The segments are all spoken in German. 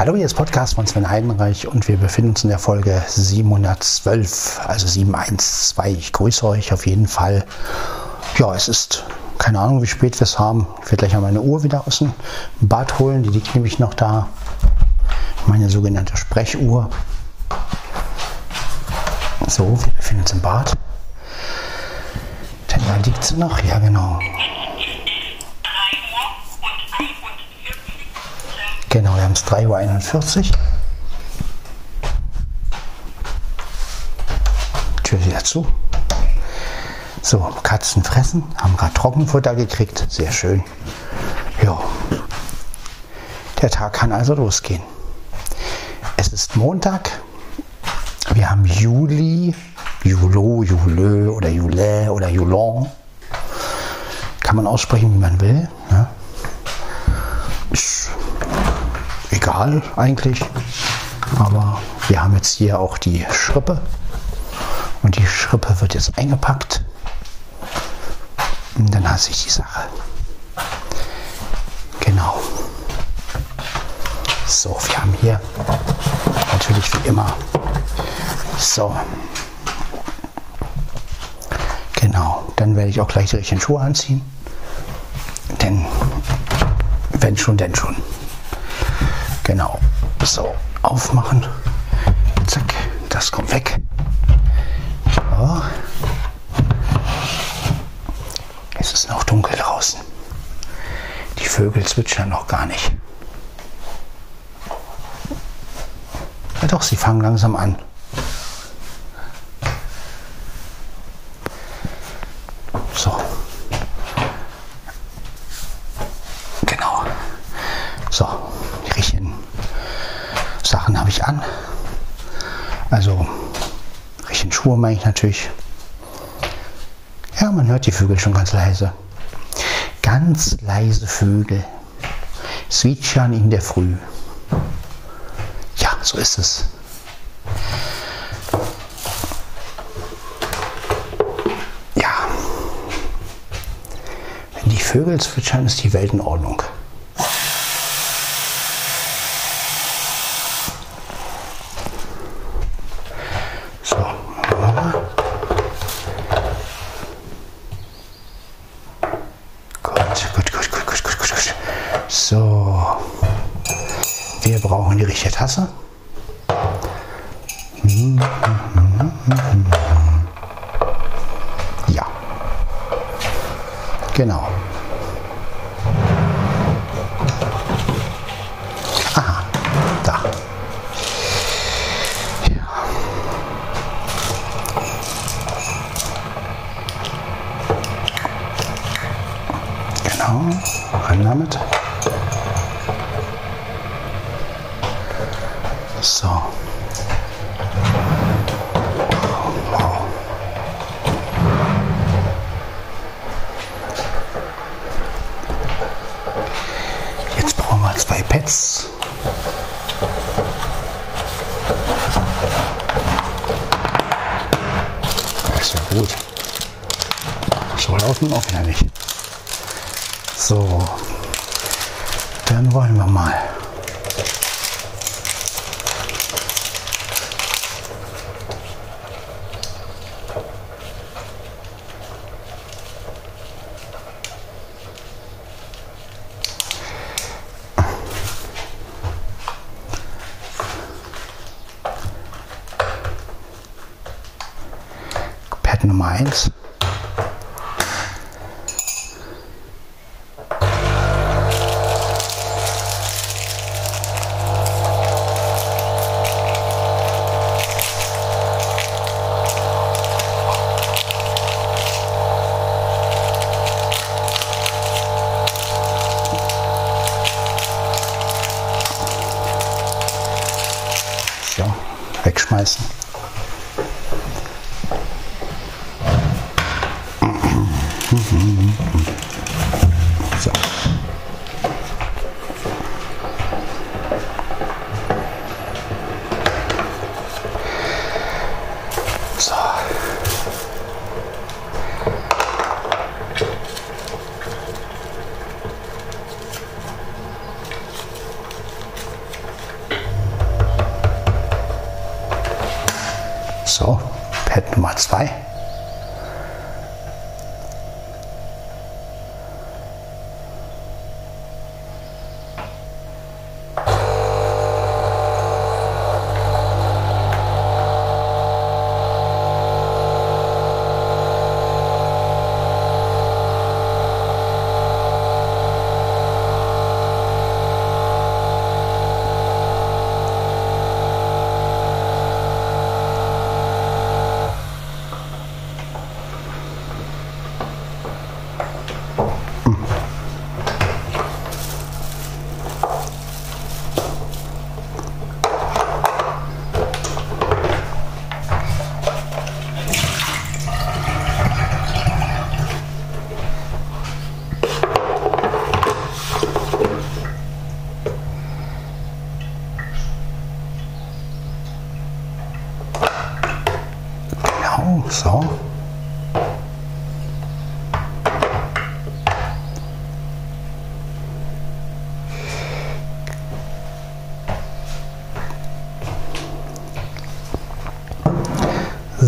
Hallo, hier ist Podcast von Sven Heidenreich und wir befinden uns in der Folge 712, also 712. Ich grüße euch auf jeden Fall. Ja, es ist keine Ahnung, wie spät wir es haben. Ich werde gleich mal meine Uhr wieder aus dem Bad holen. Die liegt nämlich noch da. Meine sogenannte Sprechuhr. So, wir befinden uns im Bad. Denn da liegt sie noch. Ja, genau. Genau, wir haben es 3.41 Uhr. Tür wieder zu. So, Katzen fressen, haben gerade Trockenfutter gekriegt. Sehr schön. Ja. Der Tag kann also losgehen. Es ist Montag. Wir haben Juli, Julo, Julö oder Julä oder Julon. Kann man aussprechen, wie man will. Ja. Ist egal eigentlich. Aber wir haben jetzt hier auch die Schrippe. Und die Schrippe wird jetzt eingepackt. Und dann hasse ich die Sache. Genau. So, wir haben hier natürlich wie immer. So. Genau. Dann werde ich auch gleich die richtigen Schuhe anziehen. Denn wenn schon, denn schon. Genau. So, aufmachen. Zack, das kommt weg. So. Es ist noch dunkel draußen. Die Vögel zwitschern noch gar nicht. Ja doch, sie fangen langsam an. So. Genau. So, die richtigen Sachen habe ich an. Also, richtigen Schuhe meine ich natürlich. Ja, man hört die Vögel schon ganz leise. Ganz leise Vögel. Zwitschern in der Früh. Ja, so ist es. Ja. Wenn die Vögel zwitschern, ist die Welt in Ordnung. So. Gut, gut, gut, gut, gut, gut, gut, gut. So. Wir brauchen die richtige Tasse. Ja. Genau.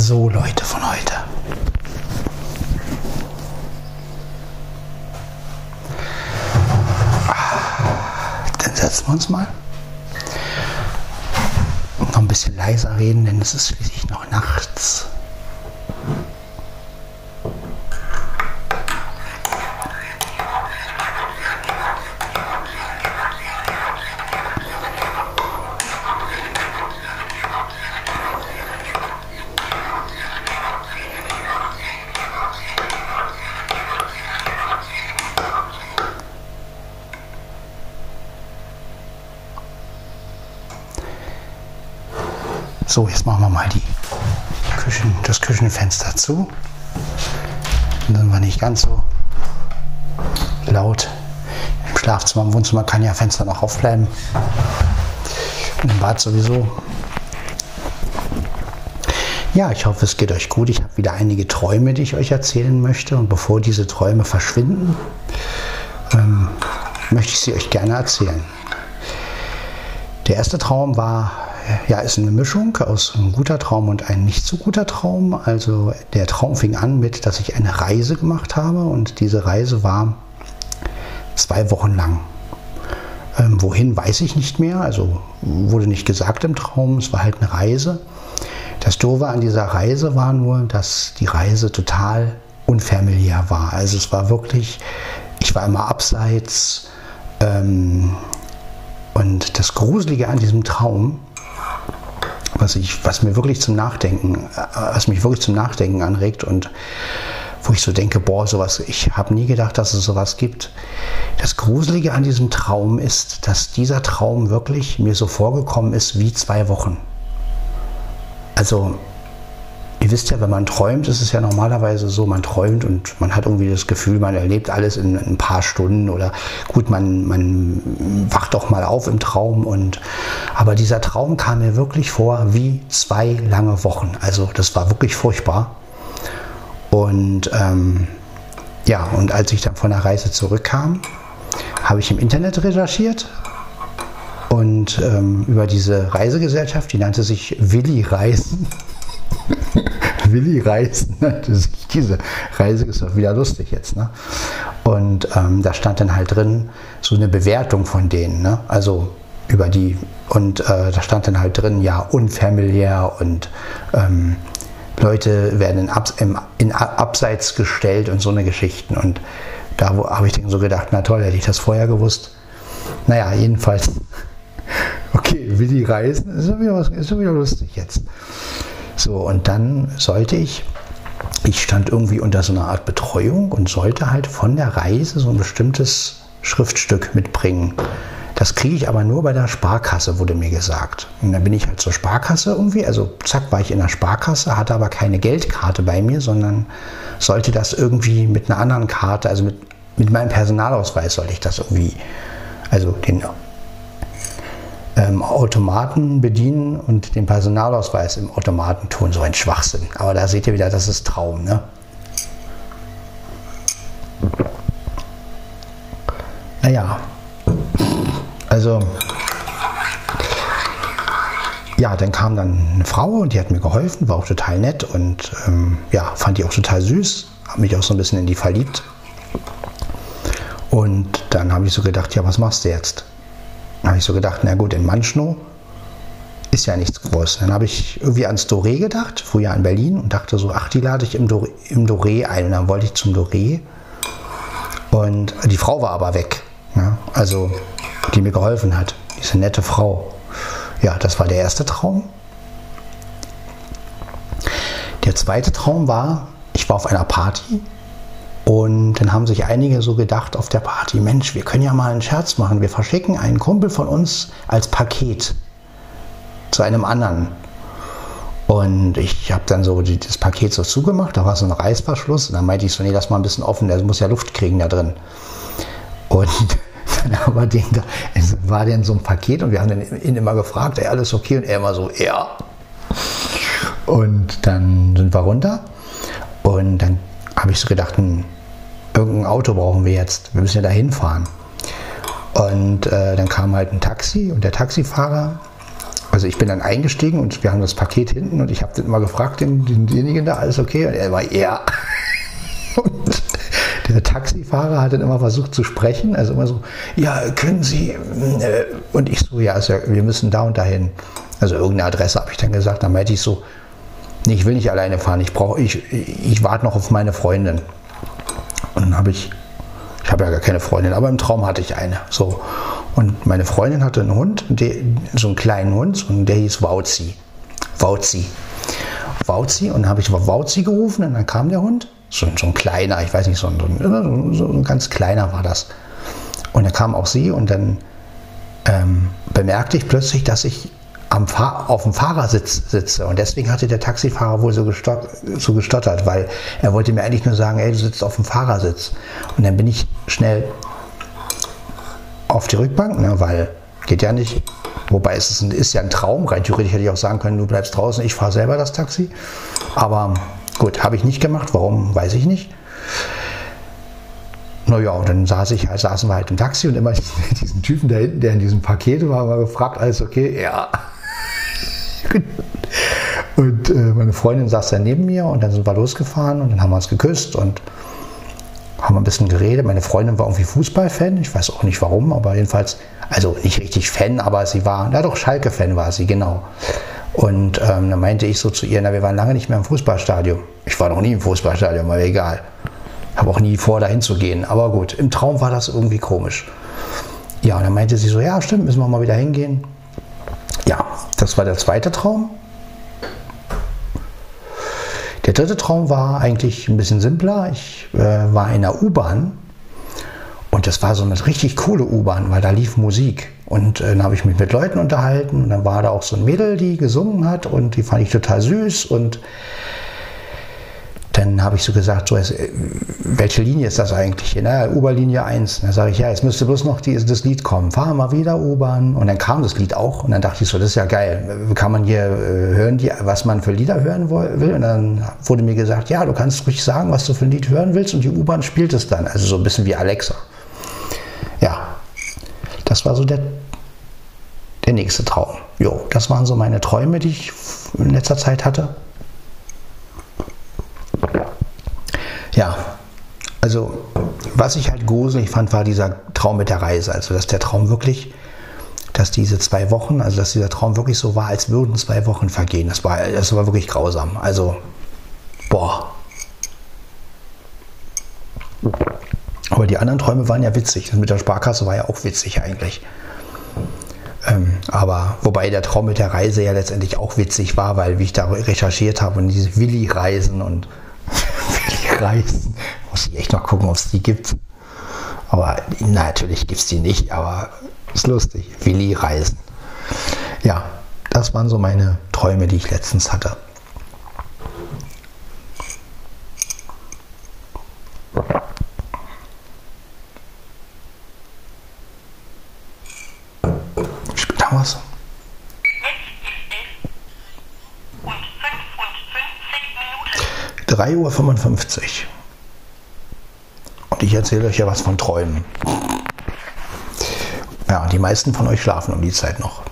So, Leute von heute. Dann setzen wir uns mal. Noch ein bisschen leiser reden, denn es ist schließlich noch nachts. So, jetzt machen wir mal die Küchen, das Küchenfenster zu. Dann wir nicht ganz so laut. Im Schlafzimmer, im Wohnzimmer kann ja Fenster noch aufbleiben. Und im Bad sowieso. Ja, ich hoffe, es geht euch gut. Ich habe wieder einige Träume, die ich euch erzählen möchte. Und bevor diese Träume verschwinden, ähm, möchte ich sie euch gerne erzählen. Der erste Traum war ja, ist eine Mischung aus einem guter Traum und ein nicht so guter Traum. Also der Traum fing an mit, dass ich eine Reise gemacht habe und diese Reise war zwei Wochen lang. Ähm, wohin weiß ich nicht mehr, also wurde nicht gesagt im Traum, es war halt eine Reise. Das Doofe an dieser Reise war nur, dass die Reise total unfamiliar war. Also es war wirklich, ich war immer abseits. Ähm, und das Gruselige an diesem Traum was, ich, was mir wirklich zum Nachdenken, äh, was mich wirklich zum Nachdenken anregt und wo ich so denke, boah, sowas, ich habe nie gedacht, dass es sowas gibt. Das Gruselige an diesem Traum ist, dass dieser Traum wirklich mir so vorgekommen ist wie zwei Wochen. Also Ihr wisst ja, wenn man träumt, ist es ja normalerweise so, man träumt und man hat irgendwie das Gefühl, man erlebt alles in, ein paar Stunden oder gut, man, man wacht doch mal auf im Traum und aber dieser Traum kam mir wirklich vor wie zwei lange Wochen. Also das war wirklich furchtbar. Und ähm, ja, und als ich dann von der Reise zurückkam, habe ich im Internet recherchiert und ähm, über diese Reisegesellschaft, die nannte sich Willi Reisen. Willi Reisen nannte sich diese Reise, ist doch wieder lustig jetzt. Ne? Und ähm, da stand dann halt drin so eine Bewertung von denen, ne? also über die, und äh, da stand dann halt drin, ja, unfamiliär und ähm, Leute werden in, Abs im, in Abseits gestellt und so eine Geschichten. Und da habe ich dann so gedacht, na toll, hätte ich das vorher gewusst. Naja, jedenfalls. Okay, Willi Reisen ist wieder, was, ist wieder lustig jetzt. So, und dann sollte ich, ich stand irgendwie unter so einer Art Betreuung und sollte halt von der Reise so ein bestimmtes Schriftstück mitbringen. Das kriege ich aber nur bei der Sparkasse, wurde mir gesagt. Und dann bin ich halt zur Sparkasse irgendwie, also zack, war ich in der Sparkasse, hatte aber keine Geldkarte bei mir, sondern sollte das irgendwie mit einer anderen Karte, also mit, mit meinem Personalausweis sollte ich das irgendwie, also den ähm, Automaten bedienen und den Personalausweis im Automaten tun. So ein Schwachsinn. Aber da seht ihr wieder, das ist Traum. Ne? Naja, also ja, dann kam dann eine Frau und die hat mir geholfen, war auch total nett und ähm, ja, fand die auch total süß, habe mich auch so ein bisschen in die verliebt. Und dann habe ich so gedacht, ja, was machst du jetzt? Habe ich so gedacht, na gut, in Manschnow ist ja nichts groß. Dann habe ich irgendwie ans Doré gedacht, früher in Berlin, und dachte so, ach, die lade ich im Doré, im Doré ein. Und dann wollte ich zum Doré. Und die Frau war aber weg. Ja? Also, die mir geholfen hat. Diese nette Frau. Ja, das war der erste Traum. Der zweite Traum war, ich war auf einer Party und dann haben sich einige so gedacht auf der Party, Mensch, wir können ja mal einen Scherz machen. Wir verschicken einen Kumpel von uns als Paket zu einem anderen. Und ich habe dann so das Paket so zugemacht, da war so ein Reißverschluss und dann meinte ich so, nee, lass mal ein bisschen offen, der muss ja Luft kriegen da drin. Und aber den da, war der in so einem Paket und wir haben ihn immer gefragt, ey, alles okay? Und er immer so, ja. Und dann sind wir runter und dann habe ich so gedacht, hm, irgendein Auto brauchen wir jetzt, wir müssen ja da hinfahren. Und äh, dann kam halt ein Taxi und der Taxifahrer also ich bin dann eingestiegen und wir haben das Paket hinten und ich habe dann immer gefragt, den, denjenigen da, alles okay? Und er war, ja. Der Taxifahrer hat dann immer versucht zu sprechen, also immer so, ja, können Sie, äh, und ich so, ja, also wir müssen da und dahin. Also irgendeine Adresse habe ich dann gesagt, dann meinte ich so, nee, ich will nicht alleine fahren, ich brauche, ich, ich warte noch auf meine Freundin. Und dann habe ich, ich habe ja gar keine Freundin, aber im Traum hatte ich eine, so. Und meine Freundin hatte einen Hund, der, so einen kleinen Hund, und der hieß Wauzi. Wauzi. Wauzi, und dann habe ich Wauzi gerufen, und dann kam der Hund. So, so ein kleiner, ich weiß nicht, so ein, so, ein ganz kleiner war das. Und dann kam auch sie, und dann ähm, bemerkte ich plötzlich, dass ich am auf dem Fahrersitz sitze. Und deswegen hatte der Taxifahrer wohl so, so gestottert, weil er wollte mir eigentlich nur sagen, ey, du sitzt auf dem Fahrersitz. Und dann bin ich schnell auf die Rückbank, ne, weil geht ja nicht. Wobei es ist, ein, ist ja ein Traum. Rein theoretisch hätte ich auch sagen können, du bleibst draußen, ich fahre selber das Taxi. Aber gut, habe ich nicht gemacht. Warum, weiß ich nicht. Naja, und dann saß ich, saßen wir halt im Taxi und immer diesen Typen da hinten, der in diesem Paket war, war gefragt, alles okay? Ja. und äh, meine Freundin saß dann neben mir und dann sind wir losgefahren und dann haben wir uns geküsst und haben ein bisschen geredet. Meine Freundin war irgendwie Fußballfan, ich weiß auch nicht warum, aber jedenfalls, also nicht richtig Fan, aber sie war, na doch, Schalke-Fan war sie, genau. Und ähm, dann meinte ich so zu ihr, na, wir waren lange nicht mehr im Fußballstadion. Ich war noch nie im Fußballstadion, aber egal. Habe auch nie vor, dahin zu gehen. Aber gut, im Traum war das irgendwie komisch. Ja, und dann meinte sie so, ja, stimmt, müssen wir mal wieder hingehen. Ja, das war der zweite Traum. Der dritte Traum war eigentlich ein bisschen simpler. Ich äh, war in der U-Bahn und das war so eine richtig coole U-Bahn, weil da lief Musik. Und äh, dann habe ich mich mit Leuten unterhalten und dann war da auch so ein Mädel, die gesungen hat und die fand ich total süß und dann habe ich so gesagt, so, äh, welche Linie ist das eigentlich? Na, U-Bahn-Linie 1. Dann sage ich, ja, jetzt müsste bloß noch die, das Lied kommen. Fahren wir wieder U-Bahn. Und dann kam das Lied auch. Und dann dachte ich so, das ist ja geil. Kann man hier äh, hören, die, was man für Lieder hören will? Und dann wurde mir gesagt, ja, du kannst ruhig sagen, was du für ein Lied hören willst. Und die U-Bahn spielt es dann. Also so ein bisschen wie Alexa. Ja, das war so der, der nächste Traum. Jo, das waren so meine Träume, die ich in letzter Zeit hatte. Ja, also was ich halt gruselig fand, war dieser Traum mit der Reise. Also dass der Traum wirklich, dass diese zwei Wochen, also dass dieser Traum wirklich so war, als würden zwei Wochen vergehen. Das war, das war wirklich grausam. Also, boah. Aber die anderen Träume waren ja witzig. Das mit der Sparkasse war ja auch witzig eigentlich. Aber wobei der Traum mit der Reise ja letztendlich auch witzig war, weil wie ich da recherchiert habe und diese Willi-Reisen und Willi-Reisen, muss ich echt noch gucken, ob es die gibt. Aber natürlich gibt es die nicht, aber ist lustig. Willi-Reisen. Ja, das waren so meine Träume, die ich letztens hatte. Spielt da was? 3.55 Uhr. Und ich erzähle euch ja was von Träumen. Ja, die meisten von euch schlafen um die Zeit noch.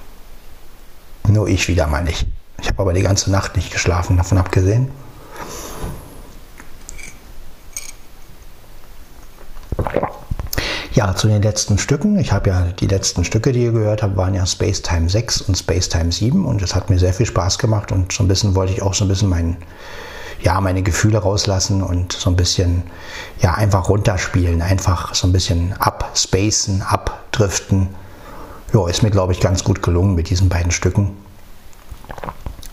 Nur ich wieder mal nicht. Ich habe aber die ganze Nacht nicht geschlafen, davon abgesehen. Ja, zu den letzten Stücken. Ich habe ja die letzten Stücke, die ihr gehört habt, waren ja Space Time 6 und Space Time 7 und es hat mir sehr viel Spaß gemacht und so ein bisschen wollte ich auch so ein bisschen mein, ja, meine Gefühle rauslassen und so ein bisschen ja, einfach runterspielen, einfach so ein bisschen abspacen, abdriften. Ja, ist mir, glaube ich, ganz gut gelungen mit diesen beiden Stücken.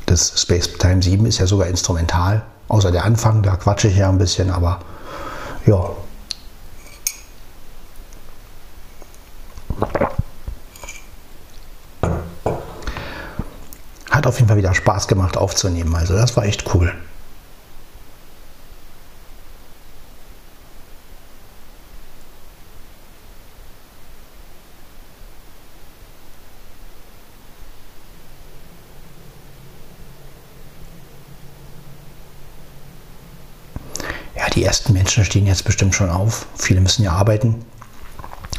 Das Space Time 7 ist ja sogar instrumental, außer der Anfang, da quatsche ich ja ein bisschen, aber ja, Hat auf jeden Fall wieder Spaß gemacht aufzunehmen. Also das war echt cool. Ja, die ersten Menschen stehen jetzt bestimmt schon auf. Viele müssen ja arbeiten.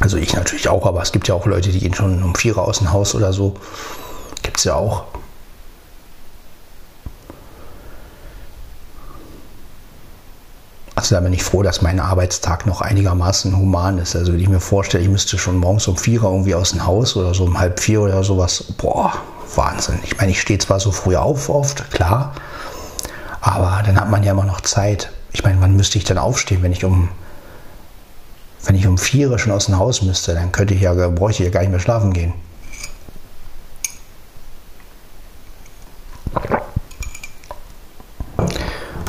Also ich natürlich auch, aber es gibt ja auch Leute, die gehen schon um vier aus dem Haus oder so. Gibt es ja auch. Also da bin ich froh, dass mein Arbeitstag noch einigermaßen human ist. Also wenn ich mir vorstelle, ich müsste schon morgens um vier irgendwie aus dem Haus oder so um halb vier oder sowas. Boah, Wahnsinn. Ich meine, ich stehe zwar so früh auf oft, klar, aber dann hat man ja immer noch Zeit. Ich meine, wann müsste ich dann aufstehen, wenn ich um wenn ich um vier schon aus dem Haus müsste, dann könnte ich ja, bräuchte ich ja gar nicht mehr schlafen gehen.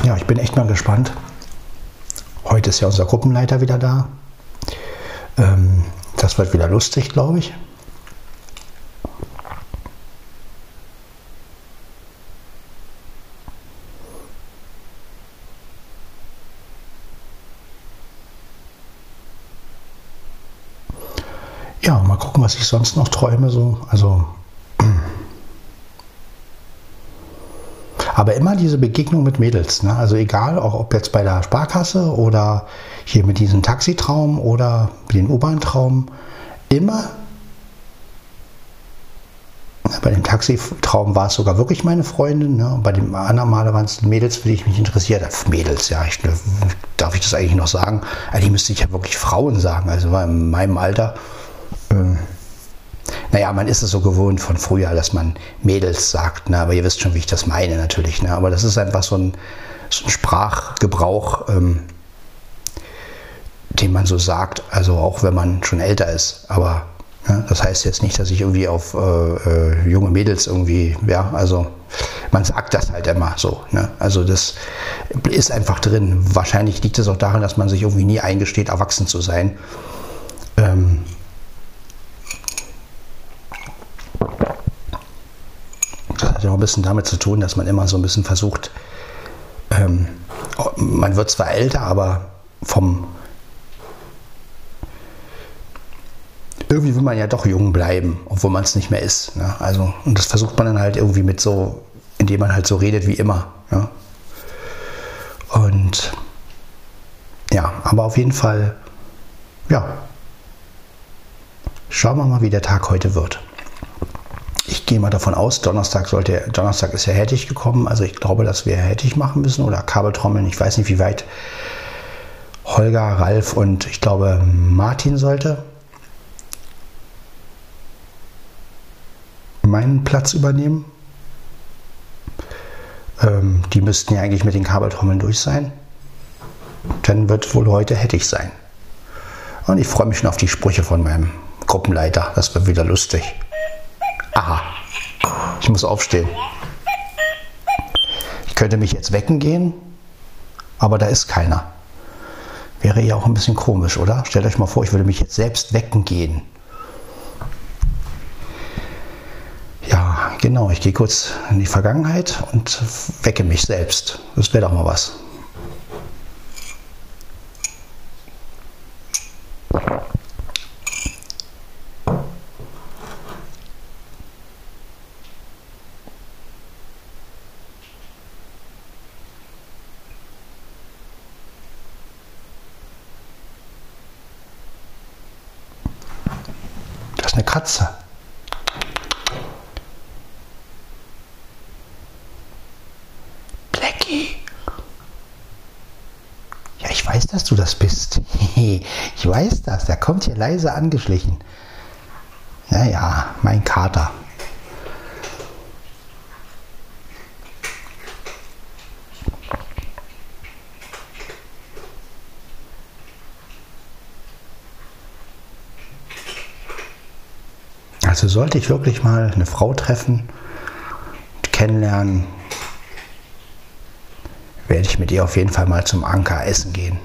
Ja, ich bin echt mal gespannt. Heute ist ja unser Gruppenleiter wieder da. Ähm, das wird wieder lustig, glaube ich. ja, mal gucken, was ich sonst noch träume. So. Also, aber immer diese Begegnung mit Mädels. Ne? Also egal, auch ob jetzt bei der Sparkasse oder hier mit diesem Taxitraum oder den U-Bahn-Traum, immer bei dem Taxitraum war es sogar wirklich meine Freundin. Ne? bei dem anderen Male waren es Mädels, für die ich mich interessiert habe. Mädels, ja, ich, darf ich das eigentlich noch sagen? Eigentlich müsste ich ja wirklich Frauen sagen. Also in meinem Alter äh, naja, man ist es so gewohnt von früher, dass man Mädels sagt, ne? aber ihr wisst schon, wie ich das meine natürlich. Ne? Aber das ist einfach so ein, so ein Sprachgebrauch, ähm, den man so sagt, also auch wenn man schon älter ist. Aber ja, das heißt jetzt nicht, dass ich irgendwie auf äh, äh, junge Mädels irgendwie, ja, also man sagt das halt immer so. Ne? Also das ist einfach drin. Wahrscheinlich liegt es auch daran, dass man sich irgendwie nie eingesteht, erwachsen zu sein. Ähm, hat ja auch ein bisschen damit zu tun, dass man immer so ein bisschen versucht, ähm, man wird zwar älter, aber vom irgendwie will man ja doch jung bleiben, obwohl man es nicht mehr ist. Ne? Also, und das versucht man dann halt irgendwie mit so, indem man halt so redet wie immer. Ne? Und ja, aber auf jeden Fall, ja, schauen wir mal, wie der Tag heute wird ich gehe mal davon aus, Donnerstag sollte, Donnerstag ist ja Hettich gekommen, also ich glaube, dass wir Hettich machen müssen oder Kabeltrommeln. Ich weiß nicht, wie weit Holger, Ralf und ich glaube Martin sollte meinen Platz übernehmen. Ähm, die müssten ja eigentlich mit den Kabeltrommeln durch sein. Dann wird wohl heute Hettich sein. Und ich freue mich schon auf die Sprüche von meinem Gruppenleiter. Das wird wieder lustig. Aha, ich muss aufstehen. Ich könnte mich jetzt wecken gehen, aber da ist keiner. Wäre ja auch ein bisschen komisch, oder? Stellt euch mal vor, ich würde mich jetzt selbst wecken gehen. Ja, genau, ich gehe kurz in die Vergangenheit und wecke mich selbst. Das wäre doch mal was. Ist eine Katze. Blackie. Ja, ich weiß, dass du das bist. ich weiß das. Der kommt hier leise angeschlichen. Naja, mein Kater. Sollte ich wirklich mal eine Frau treffen, kennenlernen, werde ich mit ihr auf jeden Fall mal zum Anker essen gehen.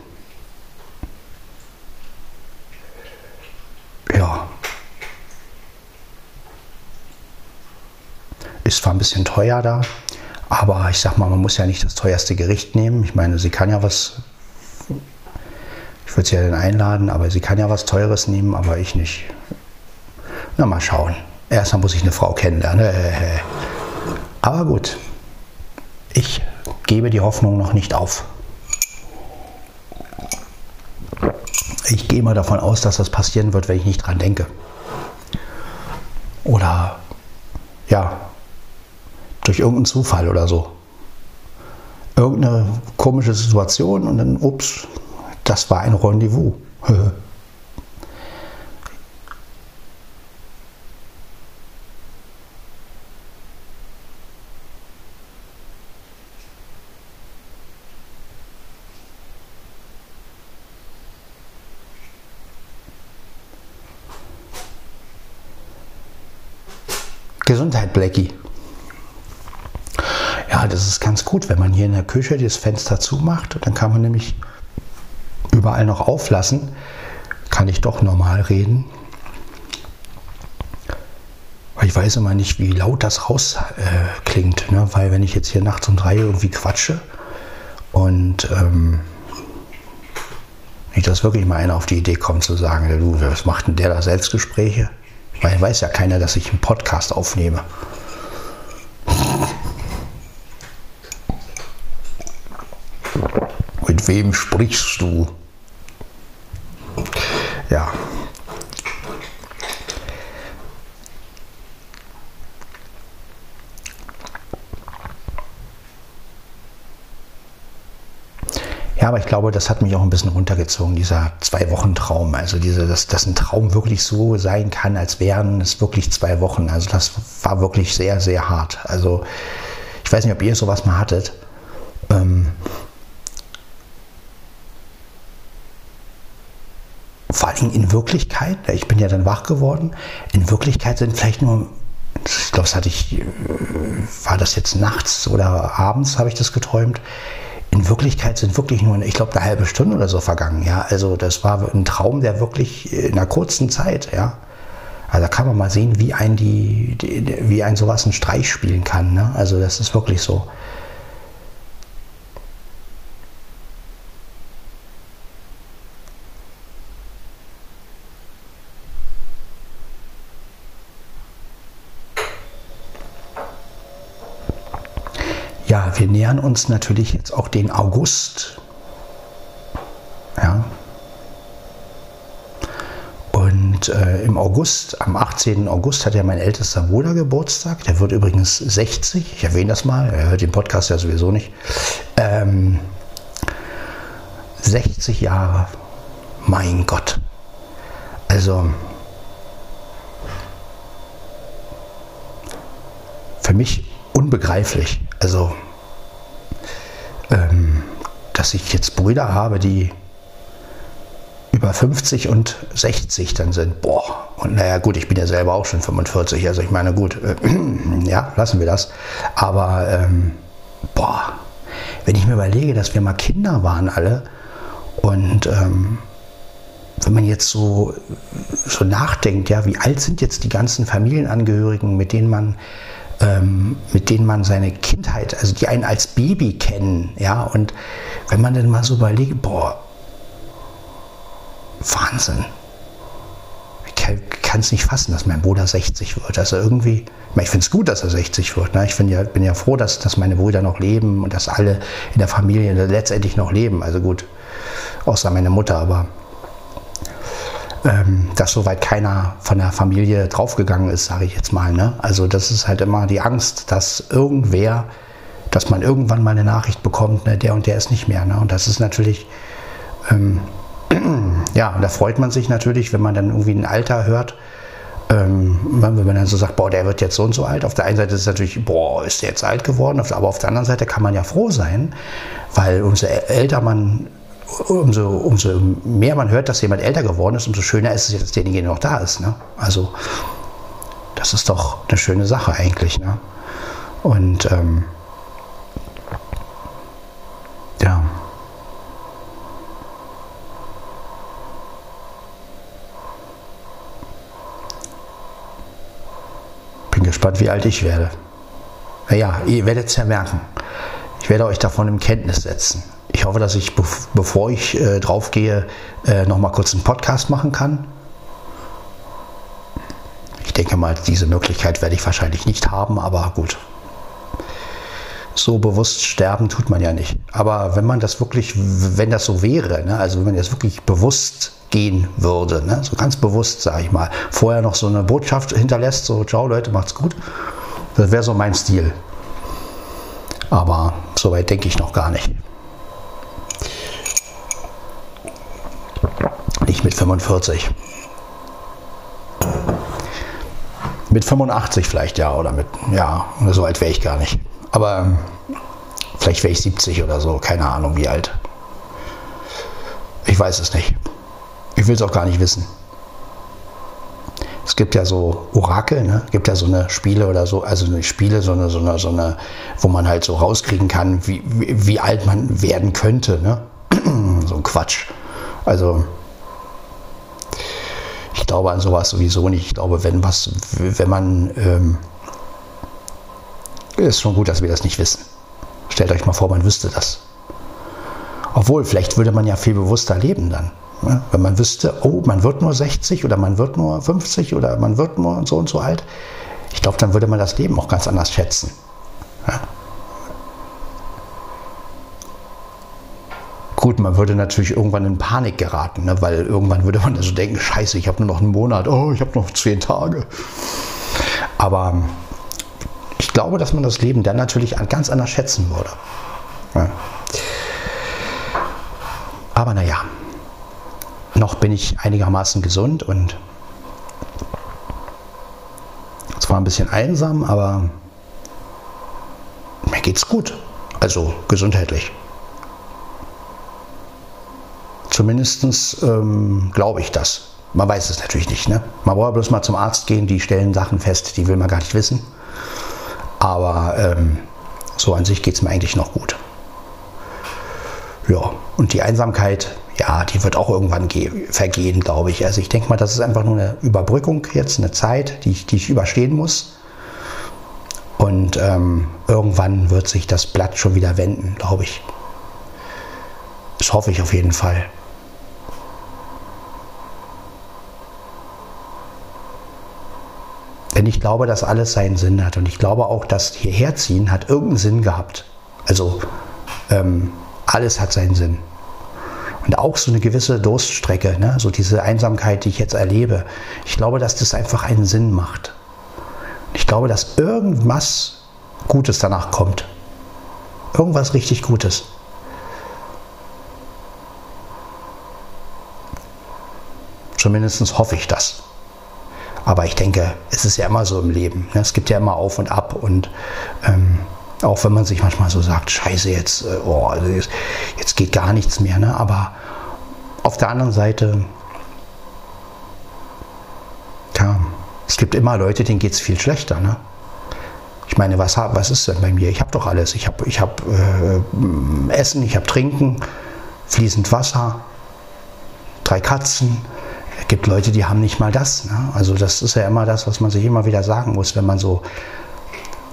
Ja. Ist zwar ein bisschen teuer da, aber ich sag mal, man muss ja nicht das teuerste Gericht nehmen. Ich meine, sie kann ja was. Ich würde sie ja dann einladen, aber sie kann ja was Teures nehmen, aber ich nicht. Na, mal schauen. Erstmal muss ich eine Frau kennenlernen. Aber gut, ich gebe die Hoffnung noch nicht auf. Ich gehe mal davon aus, dass das passieren wird, wenn ich nicht dran denke. Oder ja, durch irgendeinen Zufall oder so. Irgendeine komische Situation und dann, ups, das war ein Rendezvous. Blackie. Ja, das ist ganz gut, wenn man hier in der Küche das Fenster zumacht. Dann kann man nämlich überall noch auflassen. Kann ich doch normal reden. Ich weiß immer nicht, wie laut das rausklingt. Äh, ne? Weil wenn ich jetzt hier nachts um drei irgendwie quatsche und ähm, nicht, dass wirklich mal einer auf die Idee kommt zu sagen, du, was macht denn der da Selbstgespräche? Weil weiß ja keiner, dass ich einen Podcast aufnehme. Wem sprichst du? Ja. Ja, aber ich glaube, das hat mich auch ein bisschen runtergezogen, dieser Zwei-Wochen-Traum. Also diese, dass, dass ein Traum wirklich so sein kann, als wären es wirklich zwei Wochen. Also das war wirklich sehr, sehr hart. Also ich weiß nicht, ob ihr sowas mal hattet. Ähm, vor allem in Wirklichkeit, ich bin ja dann wach geworden, in Wirklichkeit sind vielleicht nur, ich glaube, das hatte ich, äh, war das jetzt nachts oder abends, habe ich das geträumt, in Wirklichkeit sind wirklich nur, ich glaube, eine halbe Stunde oder so vergangen. Ja, also das war ein Traum, der wirklich in einer kurzen Zeit, ja. Also da kann man mal sehen, wie ein die, die wie ein sowas einen Streich spielen kann. Ne? Also das ist wirklich so. Nähern uns natürlich jetzt auch den August. Ja. Und äh, im August, am 18. August hat ja mein ältester Bruder Geburtstag. Der wird übrigens 60. Ich erwähne das mal. Er hört den Podcast ja sowieso nicht. Ähm, 60 Jahre. Mein Gott. Also, für mich unbegreiflich. Also, dass ich jetzt Brüder habe, die über 50 und 60 dann sind. Boah, und naja, gut, ich bin ja selber auch schon 45, also ich meine, gut, äh, ja, lassen wir das. Aber, ähm, boah, wenn ich mir überlege, dass wir mal Kinder waren alle und ähm, wenn man jetzt so, so nachdenkt, ja, wie alt sind jetzt die ganzen Familienangehörigen, mit denen man ähm, mit denen man seine Kindheit, also die einen als Baby kennen, ja, und wenn man dann mal so überlegt, boah, Wahnsinn. Ich kann es nicht fassen, dass mein Bruder 60 wird. Also irgendwie, ich finde es gut, dass er 60 wird. Ne? Ich ja, bin ja froh, dass, dass meine Brüder noch leben und dass alle in der Familie letztendlich noch leben. Also gut, außer meine Mutter, aber ähm, dass soweit keiner von der Familie draufgegangen ist, sage ich jetzt mal. Ne? Also das ist halt immer die Angst, dass irgendwer dass man irgendwann mal eine Nachricht bekommt, ne, der und der ist nicht mehr. Ne? Und das ist natürlich, ähm, ja, und da freut man sich natürlich, wenn man dann irgendwie ein Alter hört, ähm, wenn man dann so sagt, boah, der wird jetzt so und so alt. Auf der einen Seite ist es natürlich, boah, ist der jetzt alt geworden, aber auf der anderen Seite kann man ja froh sein, weil umso älter man, umso, umso mehr man hört, dass jemand älter geworden ist, umso schöner ist es, dass derjenige noch da ist. Ne? Also das ist doch eine schöne Sache eigentlich. Ne? Und ähm, ja. Bin gespannt, wie alt ich werde. Naja, ihr werdet es ja merken. Ich werde euch davon in Kenntnis setzen. Ich hoffe, dass ich, bevor ich äh, drauf gehe, äh, noch mal kurz einen Podcast machen kann denke mal, diese Möglichkeit werde ich wahrscheinlich nicht haben, aber gut. So bewusst sterben tut man ja nicht. Aber wenn man das wirklich, wenn das so wäre, ne, also wenn man jetzt wirklich bewusst gehen würde, ne, so ganz bewusst, sage ich mal, vorher noch so eine Botschaft hinterlässt, so, ciao Leute, macht's gut, das wäre so mein Stil. Aber so weit denke ich noch gar nicht. Nicht mit 45. Mit 85 vielleicht, ja, oder mit, ja, so alt wäre ich gar nicht. Aber ähm, vielleicht wäre ich 70 oder so, keine Ahnung wie alt. Ich weiß es nicht. Ich will es auch gar nicht wissen. Es gibt ja so Orakel, ne? Es gibt ja so eine Spiele oder so, also eine Spiele, so eine, so eine, so eine, wo man halt so rauskriegen kann, wie, wie, wie alt man werden könnte, ne? so ein Quatsch. Also ich glaube an sowas sowieso nicht. Ich glaube, wenn was, wenn man, ähm, ist schon gut, dass wir das nicht wissen. Stellt euch mal vor, man wüsste das. Obwohl, vielleicht würde man ja viel bewusster leben dann. Ne? Wenn man wüsste, oh, man wird nur 60 oder man wird nur 50 oder man wird nur so und so alt. Ich glaube, dann würde man das Leben auch ganz anders schätzen. Ja? Gut, man würde natürlich irgendwann in Panik geraten, ne? weil irgendwann würde man also denken, scheiße, ich habe nur noch einen Monat, oh, ich habe noch zehn Tage. Aber ich glaube, dass man das Leben dann natürlich ganz anders schätzen würde. Ja. Aber naja, noch bin ich einigermaßen gesund und zwar ein bisschen einsam, aber mir geht's gut. Also gesundheitlich. Zumindest ähm, glaube ich das. Man weiß es natürlich nicht. Ne? Man braucht bloß mal zum Arzt gehen, die stellen Sachen fest, die will man gar nicht wissen. Aber ähm, so an sich geht es mir eigentlich noch gut. Ja, und die Einsamkeit, ja, die wird auch irgendwann vergehen, glaube ich. Also ich denke mal, das ist einfach nur eine Überbrückung jetzt, eine Zeit, die ich, die ich überstehen muss. Und ähm, irgendwann wird sich das Blatt schon wieder wenden, glaube ich. Das hoffe ich auf jeden Fall. Denn ich glaube, dass alles seinen Sinn hat. Und ich glaube auch, dass hierherziehen hat irgendeinen Sinn gehabt. Also ähm, alles hat seinen Sinn. Und auch so eine gewisse Durststrecke, ne? so diese Einsamkeit, die ich jetzt erlebe. Ich glaube, dass das einfach einen Sinn macht. Ich glaube, dass irgendwas Gutes danach kommt. Irgendwas richtig Gutes. Zumindest hoffe ich das. Aber ich denke, es ist ja immer so im Leben. Ne? Es gibt ja immer auf und ab und ähm, auch wenn man sich manchmal so sagt, scheiße, jetzt, äh, oh, also jetzt, geht gar nichts mehr. Ne? Aber auf der anderen Seite, ja, es gibt immer Leute, denen geht es viel schlechter. Ne? Ich meine, was, was ist denn bei mir? Ich habe doch alles. Ich habe ich hab, äh, Essen, ich habe Trinken, fließend Wasser, drei Katzen, es gibt Leute, die haben nicht mal das. Ne? Also das ist ja immer das, was man sich immer wieder sagen muss, wenn man so,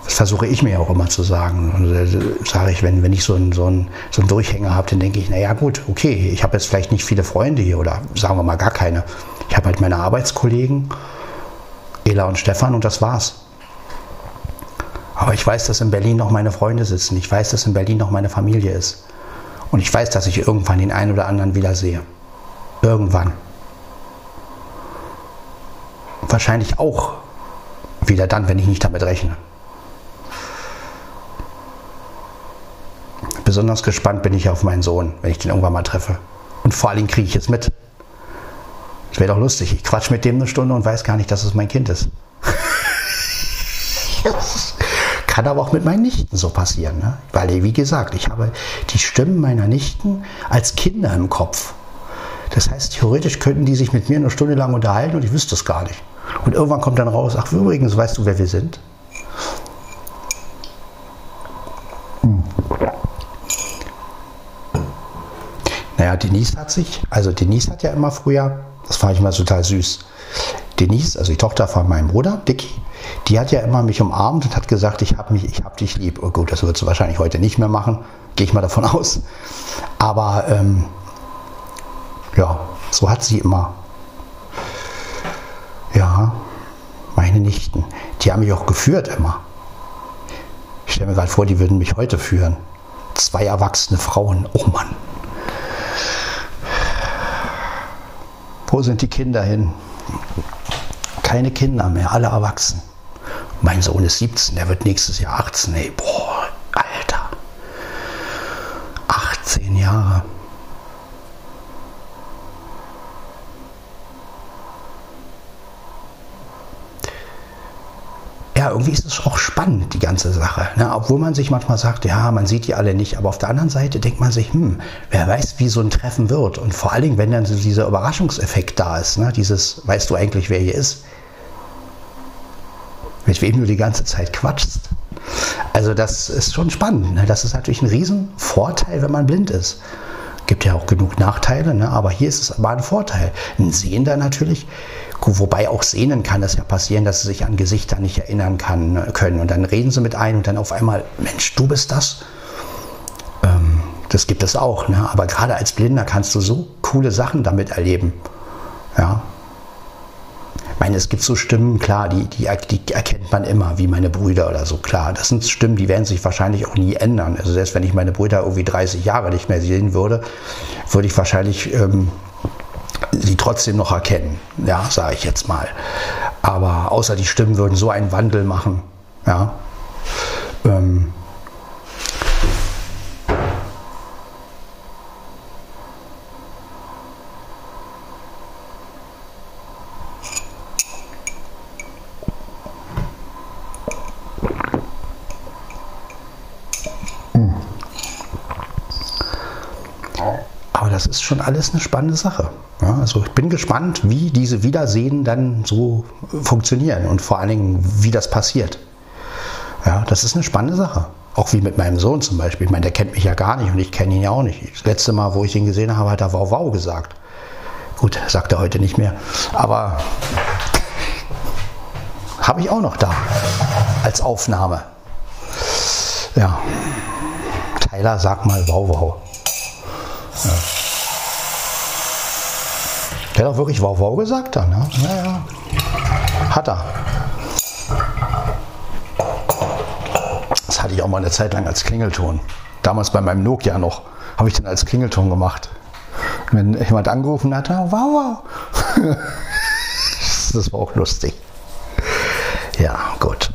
das versuche ich mir auch immer zu sagen. Und äh, sage ich, wenn, wenn ich so einen, so einen, so einen Durchhänger habe, dann denke ich, naja gut, okay, ich habe jetzt vielleicht nicht viele Freunde hier oder sagen wir mal gar keine. Ich habe halt meine Arbeitskollegen, Ela und Stefan und das war's. Aber ich weiß, dass in Berlin noch meine Freunde sitzen. Ich weiß, dass in Berlin noch meine Familie ist. Und ich weiß, dass ich irgendwann den einen oder anderen wiedersehe. Irgendwann wahrscheinlich auch wieder dann, wenn ich nicht damit rechne. Besonders gespannt bin ich auf meinen Sohn, wenn ich den irgendwann mal treffe. Und vor allem kriege ich es mit. Das wäre doch lustig. Ich quatsch mit dem eine Stunde und weiß gar nicht, dass es mein Kind ist. Kann aber auch mit meinen Nichten so passieren. Ne? Weil, wie gesagt, ich habe die Stimmen meiner Nichten als Kinder im Kopf. Das heißt, theoretisch könnten die sich mit mir eine Stunde lang unterhalten und ich wüsste es gar nicht. Und irgendwann kommt dann raus, ach übrigens, weißt du, wer wir sind? Hm. Naja, Denise hat sich, also Denise hat ja immer früher, das fand ich immer total süß. Denise, also die Tochter von meinem Bruder, Dicky, die hat ja immer mich umarmt und hat gesagt, ich habe hab dich lieb. Oh gut, das wird sie wahrscheinlich heute nicht mehr machen, gehe ich mal davon aus. Aber ähm, ja, so hat sie immer. Ja, meine Nichten, die haben mich auch geführt immer. Ich stelle mir gerade vor, die würden mich heute führen. Zwei erwachsene Frauen. Oh Mann. Wo sind die Kinder hin? Keine Kinder mehr, alle erwachsen. Mein Sohn ist 17, der wird nächstes Jahr 18. Ey, boah, Alter. 18 Jahre. ja, irgendwie ist es auch spannend, die ganze Sache. Ne? Obwohl man sich manchmal sagt, ja, man sieht die alle nicht. Aber auf der anderen Seite denkt man sich, hm, wer weiß, wie so ein Treffen wird. Und vor allen Dingen, wenn dann dieser Überraschungseffekt da ist, ne? dieses, weißt du eigentlich, wer hier ist? Mit wem du die ganze Zeit quatschst. Also das ist schon spannend. Ne? Das ist natürlich ein Riesenvorteil, wenn man blind ist. Gibt ja auch genug Nachteile, ne? aber hier ist es aber ein Vorteil. Ein Sehender natürlich Wobei auch Sehnen kann das ja passieren, dass sie sich an Gesichter nicht erinnern kann, ne, können. Und dann reden sie mit einem und dann auf einmal, Mensch, du bist das. Ähm, das gibt es auch. Ne? Aber gerade als Blinder kannst du so coole Sachen damit erleben. Ja. Ich meine, es gibt so Stimmen, klar, die, die, die erkennt man immer, wie meine Brüder oder so. Klar, das sind Stimmen, die werden sich wahrscheinlich auch nie ändern. Also selbst wenn ich meine Brüder irgendwie 30 Jahre nicht mehr sehen würde, würde ich wahrscheinlich... Ähm, sie trotzdem noch erkennen, ja, sage ich jetzt mal. Aber außer die Stimmen würden so einen Wandel machen, ja. Ähm, das ist schon alles eine spannende Sache. Also ich bin gespannt, wie diese Wiedersehen dann so funktionieren und vor allen Dingen, wie das passiert. Ja, das ist eine spannende Sache. Auch wie mit meinem Sohn zum Beispiel. Ich meine, der kennt mich ja gar nicht und ich kenne ihn ja auch nicht. Das letzte Mal, wo ich ihn gesehen habe, hat er Wow Wow gesagt. Gut, sagt er heute nicht mehr. Aber habe ich auch noch da als Aufnahme. Ja. Tyler, sag mal Wow Wow. Ja. Hat auch wirklich Wow Wow gesagt dann. Ne? Ja, ja. Hat er. Das hatte ich auch mal eine Zeit lang als Klingelton. Damals bei meinem Nokia noch. Habe ich den als Klingelton gemacht. Wenn jemand angerufen hat, wow, wow. das war auch lustig. Ja, gut.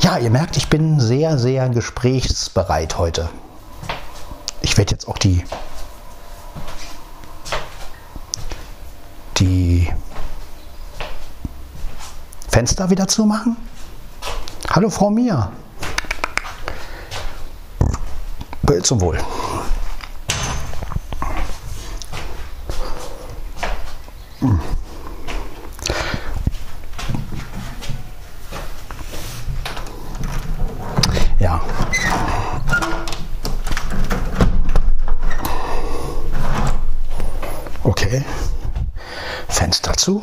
Ja, ihr merkt, ich bin sehr, sehr gesprächsbereit heute. Ich werde jetzt auch die die Fenster wieder zumachen? Hallo Frau Mia. Bild zum Wohl. zu.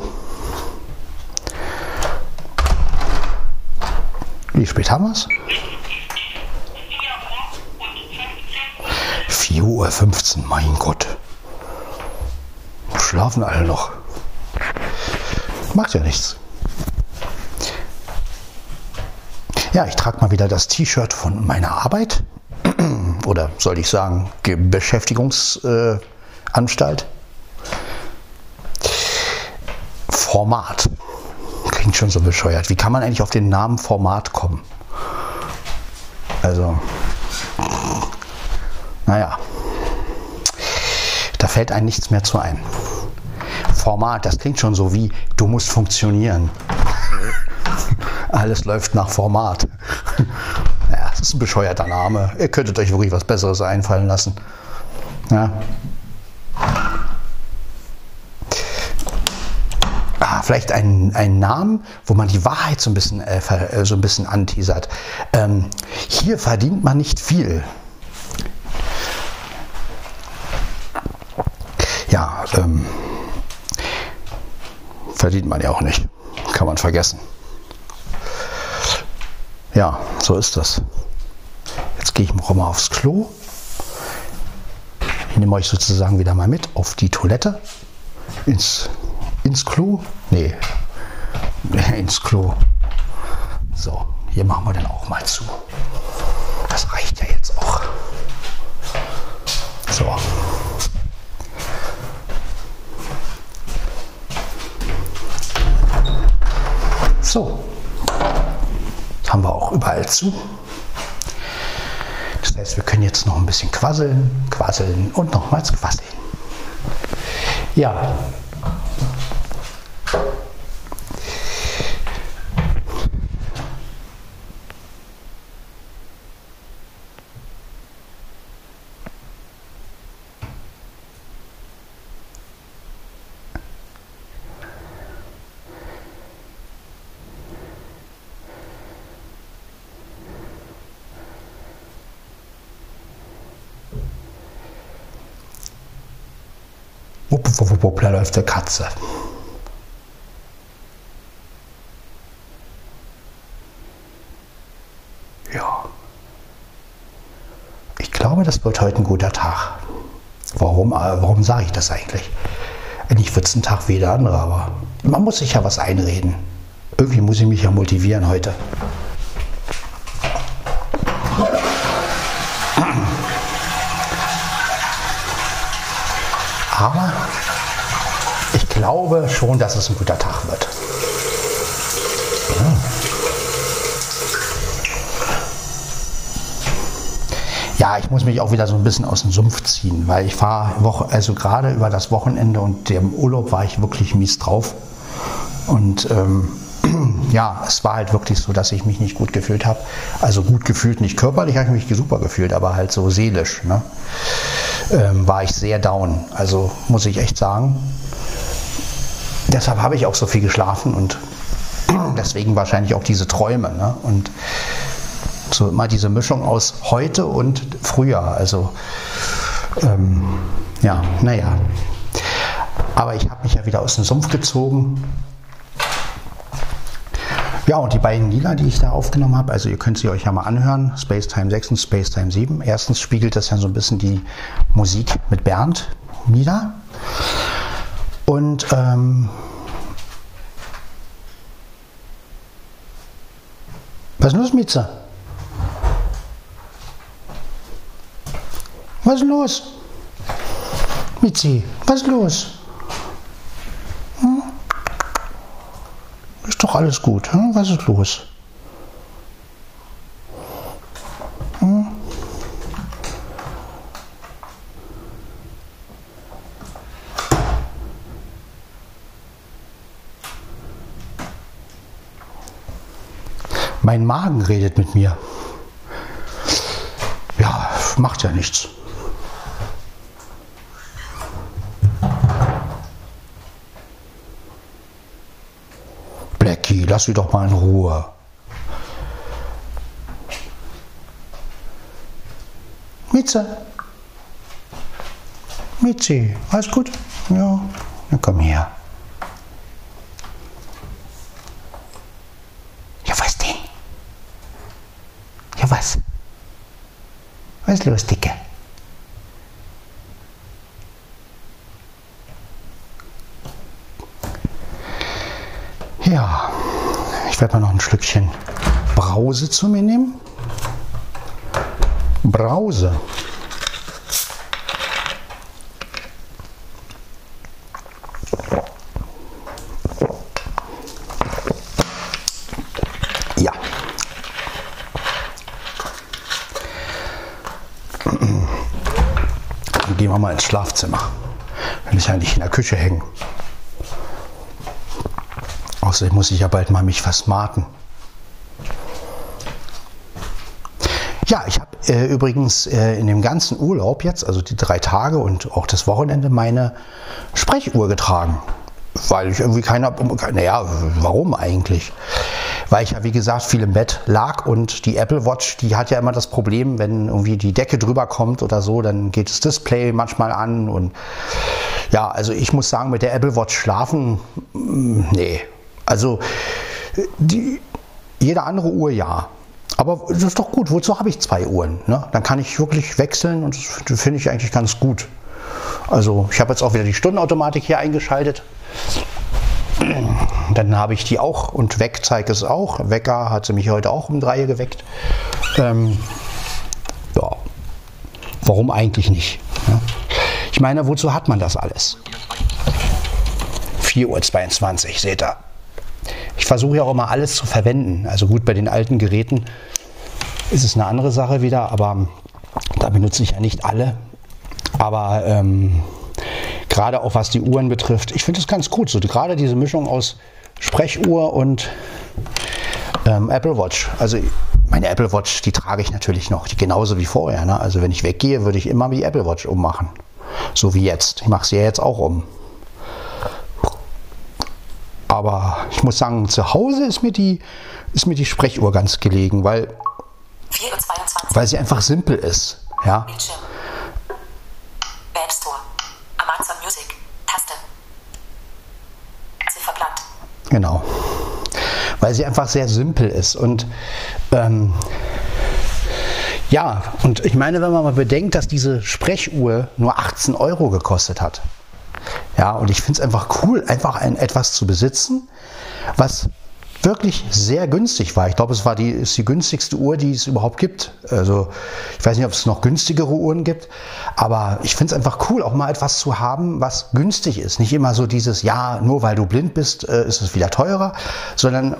Wie spät haben wir es? 4.15 Uhr, mein Gott. Schlafen alle noch. Macht ja nichts. Ja, ich trage mal wieder das T-Shirt von meiner Arbeit. Oder soll ich sagen, Beschäftigungsanstalt. Format. Klingt schon so bescheuert. Wie kann man eigentlich auf den Namen Format kommen? Also, Naja, da fällt einem nichts mehr zu ein. Format, das klingt schon so wie, du musst funktionieren. Alles läuft nach Format. Ja, das ist ein bescheuerter Name. Ihr könntet euch wirklich was Besseres einfallen lassen. Ja. Ah, vielleicht einen, Namen, wo man die Wahrheit so ein bisschen, äh, äh, so ein bisschen anteasert. Ähm, hier verdient man nicht viel. Ja, ähm, verdient man ja auch nicht. Kann man vergessen. Ja, so ist das. Jetzt gehe ich noch mal aufs Klo. Ich nehme euch sozusagen wieder mal mit auf die Toilette. Ins, ins Klo. Nee, ins Klo. So, hier machen wir dann auch mal zu. Das reicht ja jetzt auch. So. So haben wir auch überall zu. Das heißt, wir können jetzt noch ein bisschen quasseln, quasseln und nochmals quasseln. Ja, Wupp, wupp, wupp, wupp, da läuft eine Katze. Ja. Ich glaube, das wird heute ein guter Tag. Warum, äh, warum sage ich das eigentlich? Eigentlich wird es ein Tag wie der andere, aber man muss sich ja was einreden. Irgendwie muss ich mich ja motivieren heute. Aber glaube schon, dass es ein guter Tag wird. Ja, ich muss mich auch wieder so ein bisschen aus dem Sumpf ziehen, weil ich fahre, also gerade über das Wochenende und dem Urlaub war ich wirklich mies drauf. Und ähm, ja, es war halt wirklich so, dass ich mich nicht gut gefühlt habe. Also gut gefühlt, nicht körperlich habe ich mich super gefühlt, aber halt so seelisch. Ne? ähm, war ich sehr down. Also muss ich echt sagen. Deshalb habe ich auch so viel geschlafen und deswegen wahrscheinlich auch diese Träume. Ne? Und so immer diese Mischung aus heute und früher. Also ähm, ja, naja. Aber ich habe mich ja wieder aus dem Sumpf gezogen ja, und die beiden Lieder, die ich da aufgenommen habe, also ihr könnt sie euch ja mal anhören, Space Time 6 und Space Time 7. Erstens spiegelt das ja so ein bisschen die Musik mit Bernd nieder. Und ähm, was ist los, Mitze? Was ist los? Mitzi, was ist los? Ist doch alles gut. Hm? Was ist los? Hm? Mein Magen redet mit mir. Ja, macht ja nichts. Blackie, lass sie doch mal in Ruhe. Mitze. Mitzi, alles gut? Ja, dann komm her. Ja, was denn? Ja, was? Was ist los, Dicke? Ja, ich werde mal noch ein Schlückchen Brause zu mir nehmen. Brause. Ins Schlafzimmer. Müssen ja nicht in der Küche hängen. Außerdem muss ich ja bald mal mich versmarten. Ja, ich habe äh, übrigens äh, in dem ganzen Urlaub jetzt, also die drei Tage und auch das Wochenende, meine Sprechuhr getragen. Weil ich irgendwie keiner, naja, warum eigentlich? Weil ich ja, wie gesagt, viel im Bett lag und die Apple Watch, die hat ja immer das Problem, wenn irgendwie die Decke drüber kommt oder so, dann geht das Display manchmal an und ja, also ich muss sagen, mit der Apple Watch schlafen, mm, nee. Also die, jede andere Uhr ja. Aber das ist doch gut, wozu habe ich zwei Uhren? Ne? Dann kann ich wirklich wechseln und das finde ich eigentlich ganz gut. Also ich habe jetzt auch wieder die Stundenautomatik hier eingeschaltet. Dann habe ich die auch und weg zeigt es auch. Wecker hat sie mich heute auch um drei geweckt. Ähm, ja, warum eigentlich nicht? Ja? Ich meine, wozu hat man das alles? 4.22 Uhr, seht ihr. Ich versuche ja auch immer alles zu verwenden. Also gut, bei den alten Geräten ist es eine andere Sache wieder, aber da benutze ich ja nicht alle. Aber ähm, gerade auch was die Uhren betrifft, ich finde es ganz gut. So gerade diese Mischung aus Sprechuhr und ähm, Apple Watch. Also meine Apple Watch, die trage ich natürlich noch, die genauso wie vorher. Ne? Also wenn ich weggehe, würde ich immer die Apple Watch ummachen. So wie jetzt. Ich mache sie ja jetzt auch um. Aber ich muss sagen, zu Hause ist mir die, ist mir die Sprechuhr ganz gelegen, weil, weil sie einfach simpel ist. Ja. Bildschirm. Genau. Weil sie einfach sehr simpel ist. Und ähm, ja, und ich meine, wenn man mal bedenkt, dass diese Sprechuhr nur 18 Euro gekostet hat. Ja, und ich finde es einfach cool, einfach ein, etwas zu besitzen, was wirklich sehr günstig war. Ich glaube, es war die, ist die günstigste Uhr, die es überhaupt gibt. Also ich weiß nicht, ob es noch günstigere Uhren gibt, aber ich finde es einfach cool, auch mal etwas zu haben, was günstig ist. Nicht immer so dieses, ja, nur weil du blind bist, äh, ist es wieder teurer, sondern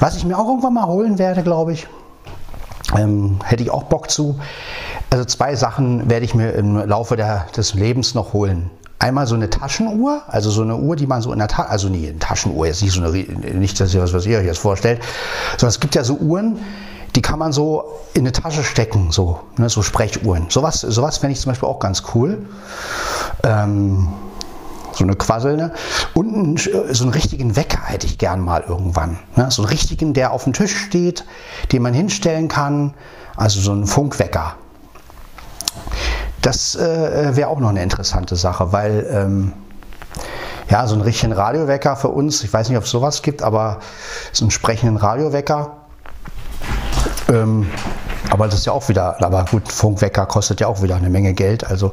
was ich mir auch irgendwann mal holen werde, glaube ich, ähm, hätte ich auch Bock zu. Also zwei Sachen werde ich mir im Laufe der, des Lebens noch holen. Einmal so eine Taschenuhr, also so eine Uhr, die man so in der Tasche, also nee, eine Taschenuhr, jetzt nicht so eine, nicht das, was ihr euch jetzt vorstellt, sondern es gibt ja so Uhren, die kann man so in eine Tasche stecken, so, ne, so Sprechuhren. Sowas, sowas fände ich zum Beispiel auch ganz cool. Ähm, so eine quasselnde. Und einen, so einen richtigen Wecker hätte ich gern mal irgendwann. Ne? So einen richtigen, der auf dem Tisch steht, den man hinstellen kann. Also so ein Funkwecker. Das äh, wäre auch noch eine interessante Sache, weil ähm, ja, so einen richtigen Radiowecker für uns, ich weiß nicht, ob es sowas gibt, aber so einen sprechenden Radiowecker. Ähm, aber das ist ja auch wieder, aber gut, Funkwecker kostet ja auch wieder eine Menge Geld. Also,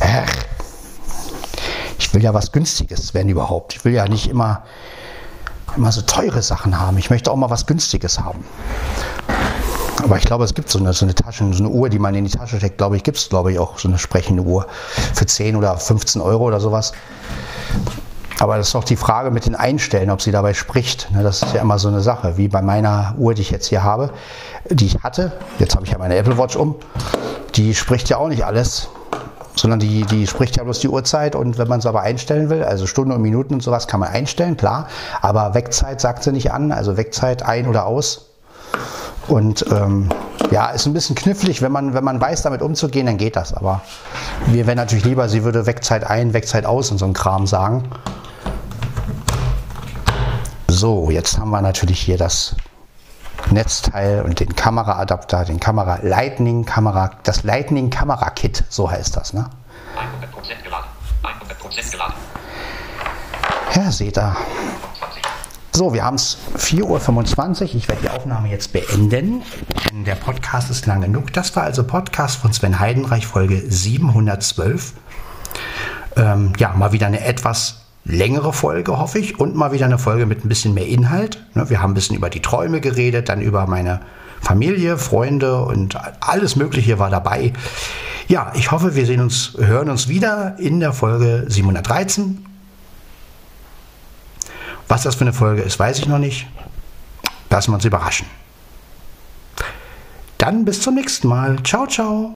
äh, ich will ja was Günstiges, wenn überhaupt. Ich will ja nicht immer, immer so teure Sachen haben. Ich möchte auch mal was Günstiges haben. Aber ich glaube, es gibt so eine, so eine Tasche, so eine Uhr, die man in die Tasche steckt, glaube ich, gibt es, glaube ich, auch so eine sprechende Uhr für 10 oder 15 Euro oder sowas. Aber das ist doch die Frage mit den Einstellen, ob sie dabei spricht. Ne, das ist ja immer so eine Sache, wie bei meiner Uhr, die ich jetzt hier habe, die ich hatte. Jetzt habe ich ja meine Apple Watch um. Die spricht ja auch nicht alles sondern die, die spricht ja bloß die Uhrzeit und wenn man es aber einstellen will, also Stunden und Minuten und sowas kann man einstellen, klar, aber Wegzeit sagt sie nicht an, also Wegzeit ein oder aus. Und ähm, ja, ist ein bisschen knifflig, wenn man, wenn man weiß, damit umzugehen, dann geht das. Aber mir wäre natürlich lieber, sie würde Wegzeit ein, Wegzeit aus und so ein Kram sagen. So, jetzt haben wir natürlich hier das Netzteil und den Kameraadapter, den Kamera Lightning Kamera, das Lightning Kamera Kit, so heißt das, ne? 100% geladen. 100% geladen. Ja, seht ihr. So, wir haben es 4.25 Uhr. Ich werde die Aufnahme jetzt beenden, denn der Podcast ist lang genug. Das war also Podcast von Sven Heidenreich, Folge 712. Ähm, ja, mal wieder eine etwas längere Folge, hoffe ich, und mal wieder eine Folge mit ein bisschen mehr Inhalt. Ne, wir haben ein bisschen über die Träume geredet, dann über meine Familie, Freunde und alles Mögliche war dabei. Ja, ich hoffe, wir sehen uns, hören uns wieder in der Folge 713. Was das für eine Folge ist, weiß ich noch nicht. Lassen wir uns überraschen. Dann bis zum nächsten Mal. Ciao, ciao.